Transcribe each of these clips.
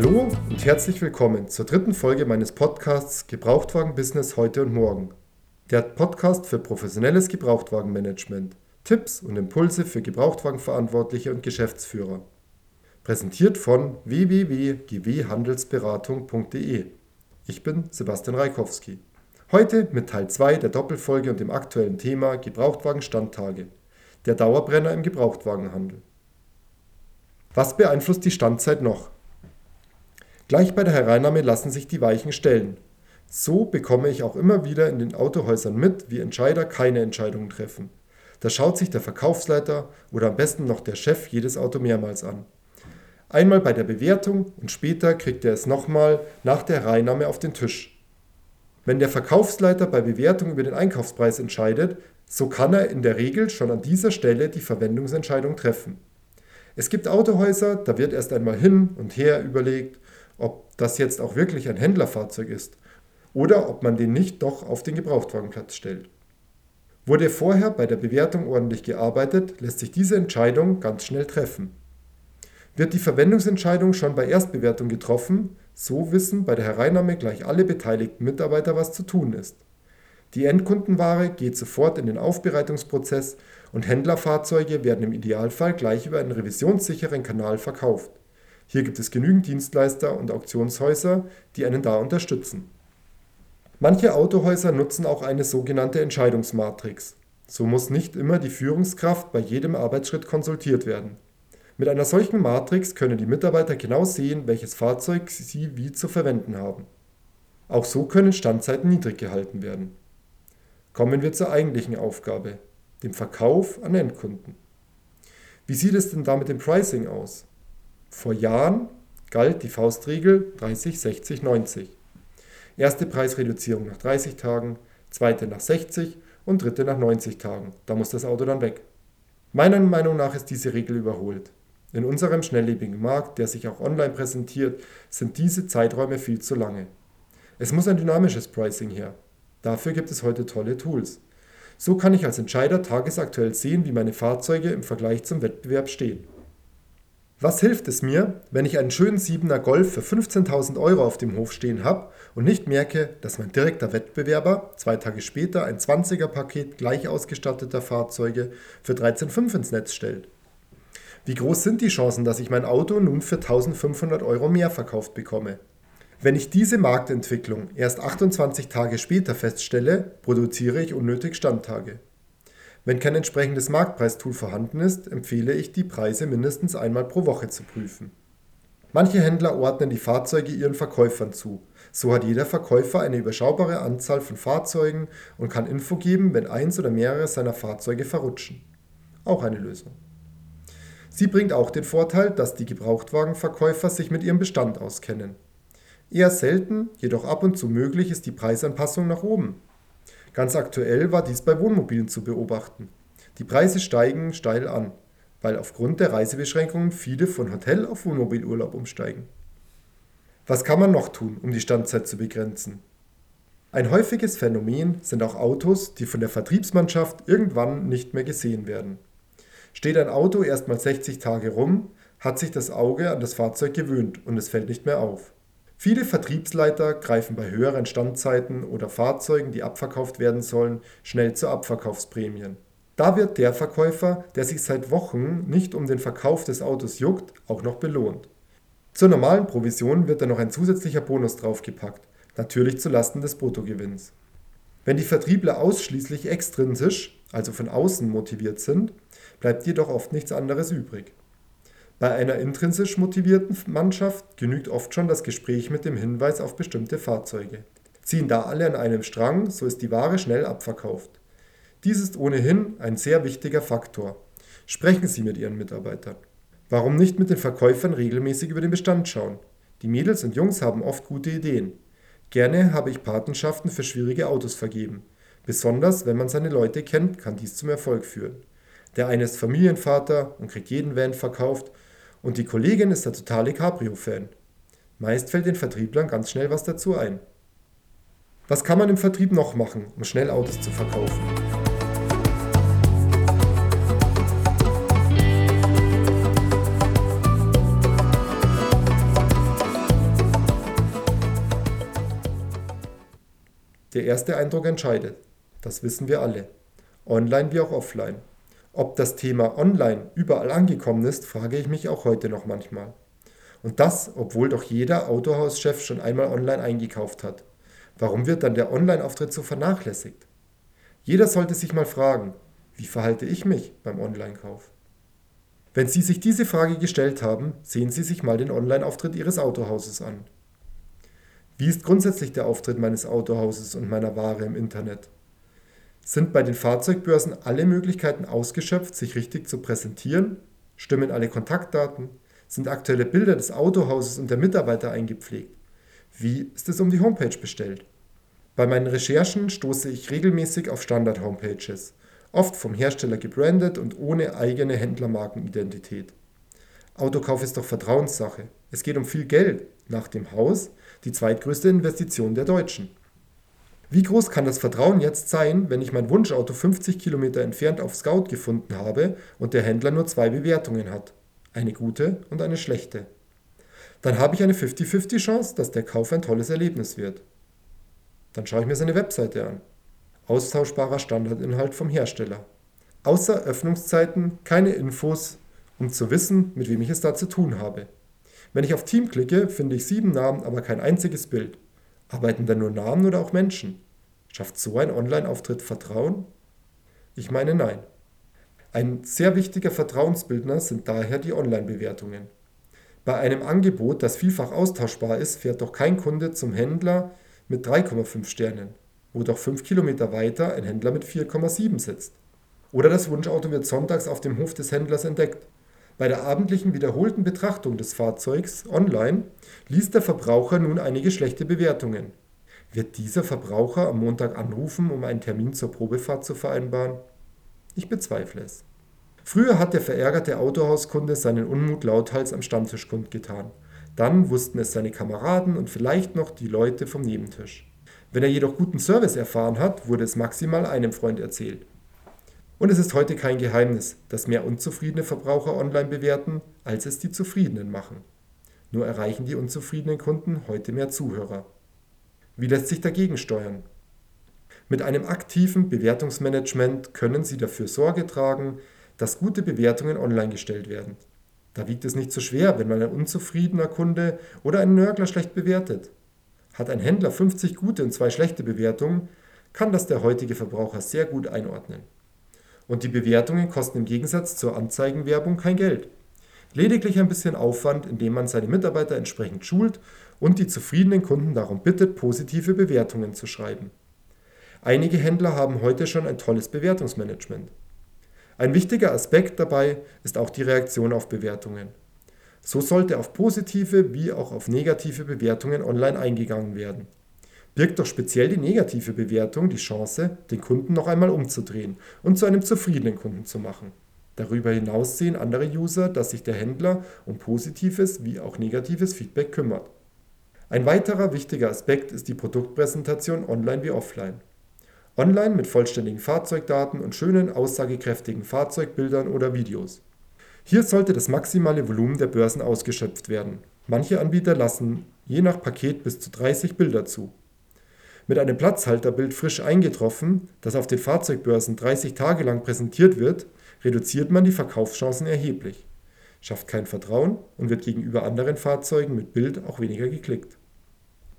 Hallo und herzlich willkommen zur dritten Folge meines Podcasts Gebrauchtwagen Business heute und morgen. Der Podcast für professionelles Gebrauchtwagenmanagement, Tipps und Impulse für Gebrauchtwagenverantwortliche und Geschäftsführer. Präsentiert von www.gwhandelsberatung.de. Ich bin Sebastian Reikowski. Heute mit Teil 2 der Doppelfolge und dem aktuellen Thema Gebrauchtwagen-Standtage, der Dauerbrenner im Gebrauchtwagenhandel. Was beeinflusst die Standzeit noch? Gleich bei der Hereinnahme lassen sich die Weichen stellen. So bekomme ich auch immer wieder in den Autohäusern mit, wie Entscheider keine Entscheidungen treffen. Da schaut sich der Verkaufsleiter oder am besten noch der Chef jedes Auto mehrmals an. Einmal bei der Bewertung und später kriegt er es nochmal nach der Hereinnahme auf den Tisch. Wenn der Verkaufsleiter bei Bewertung über den Einkaufspreis entscheidet, so kann er in der Regel schon an dieser Stelle die Verwendungsentscheidung treffen. Es gibt Autohäuser, da wird erst einmal hin und her überlegt, das jetzt auch wirklich ein Händlerfahrzeug ist oder ob man den nicht doch auf den Gebrauchtwagenplatz stellt. Wurde vorher bei der Bewertung ordentlich gearbeitet, lässt sich diese Entscheidung ganz schnell treffen. Wird die Verwendungsentscheidung schon bei Erstbewertung getroffen, so wissen bei der Hereinnahme gleich alle beteiligten Mitarbeiter, was zu tun ist. Die Endkundenware geht sofort in den Aufbereitungsprozess und Händlerfahrzeuge werden im Idealfall gleich über einen revisionssicheren Kanal verkauft. Hier gibt es genügend Dienstleister und Auktionshäuser, die einen da unterstützen. Manche Autohäuser nutzen auch eine sogenannte Entscheidungsmatrix. So muss nicht immer die Führungskraft bei jedem Arbeitsschritt konsultiert werden. Mit einer solchen Matrix können die Mitarbeiter genau sehen, welches Fahrzeug sie wie zu verwenden haben. Auch so können Standzeiten niedrig gehalten werden. Kommen wir zur eigentlichen Aufgabe, dem Verkauf an Endkunden. Wie sieht es denn da mit dem Pricing aus? Vor Jahren galt die Faustregel 30, 60, 90. Erste Preisreduzierung nach 30 Tagen, zweite nach 60 und dritte nach 90 Tagen. Da muss das Auto dann weg. Meiner Meinung nach ist diese Regel überholt. In unserem schnelllebigen Markt, der sich auch online präsentiert, sind diese Zeiträume viel zu lange. Es muss ein dynamisches Pricing her. Dafür gibt es heute tolle Tools. So kann ich als Entscheider tagesaktuell sehen, wie meine Fahrzeuge im Vergleich zum Wettbewerb stehen. Was hilft es mir, wenn ich einen schönen 7er Golf für 15.000 Euro auf dem Hof stehen habe und nicht merke, dass mein direkter Wettbewerber zwei Tage später ein 20er Paket gleich ausgestatteter Fahrzeuge für 13,5 ins Netz stellt? Wie groß sind die Chancen, dass ich mein Auto nun für 1500 Euro mehr verkauft bekomme? Wenn ich diese Marktentwicklung erst 28 Tage später feststelle, produziere ich unnötig Standtage. Wenn kein entsprechendes Marktpreistool vorhanden ist, empfehle ich, die Preise mindestens einmal pro Woche zu prüfen. Manche Händler ordnen die Fahrzeuge ihren Verkäufern zu. So hat jeder Verkäufer eine überschaubare Anzahl von Fahrzeugen und kann Info geben, wenn eins oder mehrere seiner Fahrzeuge verrutschen. Auch eine Lösung. Sie bringt auch den Vorteil, dass die Gebrauchtwagenverkäufer sich mit ihrem Bestand auskennen. Eher selten, jedoch ab und zu möglich ist die Preisanpassung nach oben. Ganz aktuell war dies bei Wohnmobilen zu beobachten. Die Preise steigen steil an, weil aufgrund der Reisebeschränkungen viele von Hotel auf Wohnmobilurlaub umsteigen. Was kann man noch tun, um die Standzeit zu begrenzen? Ein häufiges Phänomen sind auch Autos, die von der Vertriebsmannschaft irgendwann nicht mehr gesehen werden. Steht ein Auto erstmal 60 Tage rum, hat sich das Auge an das Fahrzeug gewöhnt und es fällt nicht mehr auf. Viele Vertriebsleiter greifen bei höheren Standzeiten oder Fahrzeugen, die abverkauft werden sollen, schnell zu Abverkaufsprämien. Da wird der Verkäufer, der sich seit Wochen nicht um den Verkauf des Autos juckt, auch noch belohnt. Zur normalen Provision wird dann noch ein zusätzlicher Bonus draufgepackt, natürlich zulasten des Bruttogewinns. Wenn die Vertriebler ausschließlich extrinsisch, also von außen motiviert sind, bleibt jedoch oft nichts anderes übrig. Bei einer intrinsisch motivierten Mannschaft genügt oft schon das Gespräch mit dem Hinweis auf bestimmte Fahrzeuge. Ziehen da alle an einem Strang, so ist die Ware schnell abverkauft. Dies ist ohnehin ein sehr wichtiger Faktor. Sprechen Sie mit Ihren Mitarbeitern. Warum nicht mit den Verkäufern regelmäßig über den Bestand schauen? Die Mädels und Jungs haben oft gute Ideen. Gerne habe ich Patenschaften für schwierige Autos vergeben. Besonders wenn man seine Leute kennt, kann dies zum Erfolg führen. Der eine ist Familienvater und kriegt jeden Van verkauft und die Kollegin ist der totale Cabrio-Fan. Meist fällt den Vertrieblern ganz schnell was dazu ein. Was kann man im Vertrieb noch machen, um schnell Autos zu verkaufen? Der erste Eindruck entscheidet. Das wissen wir alle. Online wie auch offline. Ob das Thema Online überall angekommen ist, frage ich mich auch heute noch manchmal. Und das, obwohl doch jeder Autohauschef schon einmal online eingekauft hat. Warum wird dann der Online-Auftritt so vernachlässigt? Jeder sollte sich mal fragen, wie verhalte ich mich beim Online-Kauf? Wenn Sie sich diese Frage gestellt haben, sehen Sie sich mal den Online-Auftritt Ihres Autohauses an. Wie ist grundsätzlich der Auftritt meines Autohauses und meiner Ware im Internet? Sind bei den Fahrzeugbörsen alle Möglichkeiten ausgeschöpft, sich richtig zu präsentieren? Stimmen alle Kontaktdaten? Sind aktuelle Bilder des Autohauses und der Mitarbeiter eingepflegt? Wie ist es um die Homepage bestellt? Bei meinen Recherchen stoße ich regelmäßig auf Standard-Homepages, oft vom Hersteller gebrandet und ohne eigene Händlermarkenidentität. Autokauf ist doch Vertrauenssache. Es geht um viel Geld, nach dem Haus die zweitgrößte Investition der Deutschen. Wie groß kann das Vertrauen jetzt sein, wenn ich mein Wunschauto 50 Kilometer entfernt auf Scout gefunden habe und der Händler nur zwei Bewertungen hat? Eine gute und eine schlechte. Dann habe ich eine 50-50 Chance, dass der Kauf ein tolles Erlebnis wird. Dann schaue ich mir seine Webseite an. Austauschbarer Standardinhalt vom Hersteller. Außer Öffnungszeiten keine Infos, um zu wissen, mit wem ich es da zu tun habe. Wenn ich auf Team klicke, finde ich sieben Namen, aber kein einziges Bild. Arbeiten da nur Namen oder auch Menschen? Schafft so ein Online-Auftritt Vertrauen? Ich meine nein. Ein sehr wichtiger Vertrauensbildner sind daher die Online-Bewertungen. Bei einem Angebot, das vielfach austauschbar ist, fährt doch kein Kunde zum Händler mit 3,5 Sternen, wo doch 5 Kilometer weiter ein Händler mit 4,7 sitzt. Oder das Wunschauto wird sonntags auf dem Hof des Händlers entdeckt bei der abendlichen wiederholten Betrachtung des Fahrzeugs online liest der Verbraucher nun einige schlechte Bewertungen. Wird dieser Verbraucher am Montag anrufen, um einen Termin zur Probefahrt zu vereinbaren? Ich bezweifle es. Früher hat der verärgerte Autohauskunde seinen Unmut lauthals am Stammtisch kundgetan. Dann wussten es seine Kameraden und vielleicht noch die Leute vom Nebentisch. Wenn er jedoch guten Service erfahren hat, wurde es maximal einem Freund erzählt. Und es ist heute kein Geheimnis, dass mehr unzufriedene Verbraucher online bewerten, als es die Zufriedenen machen. Nur erreichen die unzufriedenen Kunden heute mehr Zuhörer. Wie lässt sich dagegen steuern? Mit einem aktiven Bewertungsmanagement können Sie dafür Sorge tragen, dass gute Bewertungen online gestellt werden. Da wiegt es nicht so schwer, wenn man ein unzufriedener Kunde oder einen Nörgler schlecht bewertet. Hat ein Händler 50 gute und zwei schlechte Bewertungen, kann das der heutige Verbraucher sehr gut einordnen. Und die Bewertungen kosten im Gegensatz zur Anzeigenwerbung kein Geld. Lediglich ein bisschen Aufwand, indem man seine Mitarbeiter entsprechend schult und die zufriedenen Kunden darum bittet, positive Bewertungen zu schreiben. Einige Händler haben heute schon ein tolles Bewertungsmanagement. Ein wichtiger Aspekt dabei ist auch die Reaktion auf Bewertungen. So sollte auf positive wie auch auf negative Bewertungen online eingegangen werden birgt doch speziell die negative Bewertung die Chance, den Kunden noch einmal umzudrehen und zu einem zufriedenen Kunden zu machen. Darüber hinaus sehen andere User, dass sich der Händler um positives wie auch negatives Feedback kümmert. Ein weiterer wichtiger Aspekt ist die Produktpräsentation online wie offline. Online mit vollständigen Fahrzeugdaten und schönen aussagekräftigen Fahrzeugbildern oder Videos. Hier sollte das maximale Volumen der Börsen ausgeschöpft werden. Manche Anbieter lassen je nach Paket bis zu 30 Bilder zu. Mit einem Platzhalterbild frisch eingetroffen, das auf den Fahrzeugbörsen 30 Tage lang präsentiert wird, reduziert man die Verkaufschancen erheblich, schafft kein Vertrauen und wird gegenüber anderen Fahrzeugen mit Bild auch weniger geklickt.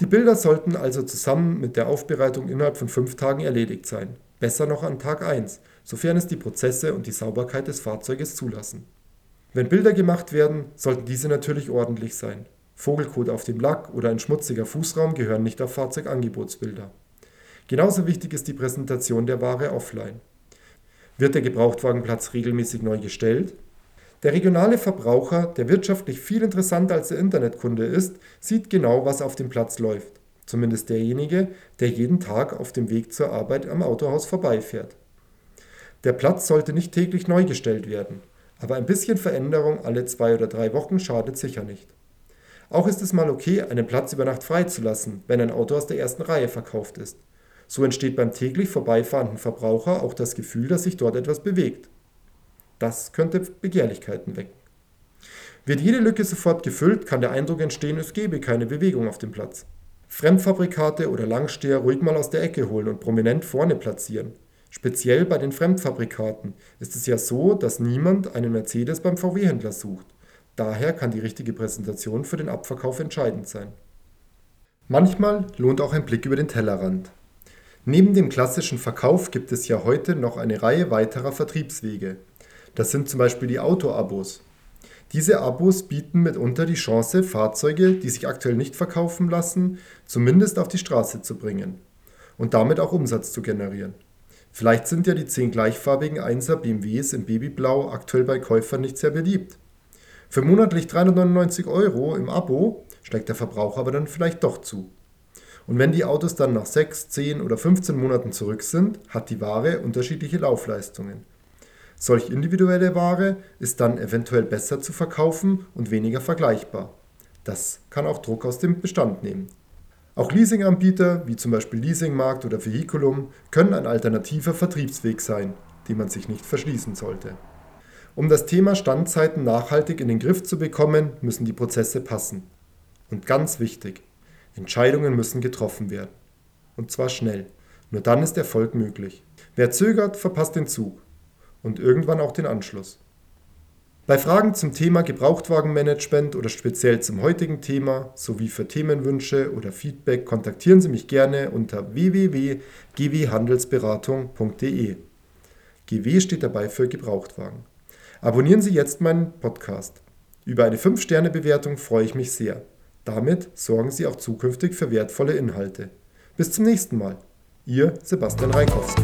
Die Bilder sollten also zusammen mit der Aufbereitung innerhalb von fünf Tagen erledigt sein, besser noch an Tag 1, sofern es die Prozesse und die Sauberkeit des Fahrzeuges zulassen. Wenn Bilder gemacht werden, sollten diese natürlich ordentlich sein. Vogelkot auf dem Lack oder ein schmutziger Fußraum gehören nicht auf Fahrzeugangebotsbilder. Genauso wichtig ist die Präsentation der Ware offline. Wird der Gebrauchtwagenplatz regelmäßig neu gestellt? Der regionale Verbraucher, der wirtschaftlich viel interessanter als der Internetkunde ist, sieht genau, was auf dem Platz läuft. Zumindest derjenige, der jeden Tag auf dem Weg zur Arbeit am Autohaus vorbeifährt. Der Platz sollte nicht täglich neu gestellt werden, aber ein bisschen Veränderung alle zwei oder drei Wochen schadet sicher nicht. Auch ist es mal okay, einen Platz über Nacht freizulassen, wenn ein Auto aus der ersten Reihe verkauft ist. So entsteht beim täglich vorbeifahrenden Verbraucher auch das Gefühl, dass sich dort etwas bewegt. Das könnte Begehrlichkeiten wecken. Wird jede Lücke sofort gefüllt, kann der Eindruck entstehen, es gebe keine Bewegung auf dem Platz. Fremdfabrikate oder Langsteher ruhig mal aus der Ecke holen und prominent vorne platzieren. Speziell bei den Fremdfabrikaten ist es ja so, dass niemand einen Mercedes beim VW-Händler sucht. Daher kann die richtige Präsentation für den Abverkauf entscheidend sein. Manchmal lohnt auch ein Blick über den Tellerrand. Neben dem klassischen Verkauf gibt es ja heute noch eine Reihe weiterer Vertriebswege. Das sind zum Beispiel die Autoabos. Diese Abos bieten mitunter die Chance, Fahrzeuge, die sich aktuell nicht verkaufen lassen, zumindest auf die Straße zu bringen und damit auch Umsatz zu generieren. Vielleicht sind ja die 10 gleichfarbigen 1er BMWs in Babyblau aktuell bei Käufern nicht sehr beliebt. Für monatlich 399 Euro im Abo schlägt der Verbraucher aber dann vielleicht doch zu. Und wenn die Autos dann nach 6, 10 oder 15 Monaten zurück sind, hat die Ware unterschiedliche Laufleistungen. Solch individuelle Ware ist dann eventuell besser zu verkaufen und weniger vergleichbar. Das kann auch Druck aus dem Bestand nehmen. Auch Leasinganbieter wie zum Beispiel Leasingmarkt oder Vehiculum können ein alternativer Vertriebsweg sein, den man sich nicht verschließen sollte. Um das Thema Standzeiten nachhaltig in den Griff zu bekommen, müssen die Prozesse passen. Und ganz wichtig, Entscheidungen müssen getroffen werden. Und zwar schnell. Nur dann ist Erfolg möglich. Wer zögert, verpasst den Zug und irgendwann auch den Anschluss. Bei Fragen zum Thema Gebrauchtwagenmanagement oder speziell zum heutigen Thema sowie für Themenwünsche oder Feedback kontaktieren Sie mich gerne unter www.gwhandelsberatung.de. GW steht dabei für Gebrauchtwagen. Abonnieren Sie jetzt meinen Podcast. Über eine 5-Sterne-Bewertung freue ich mich sehr. Damit sorgen Sie auch zukünftig für wertvolle Inhalte. Bis zum nächsten Mal. Ihr Sebastian Reikowski.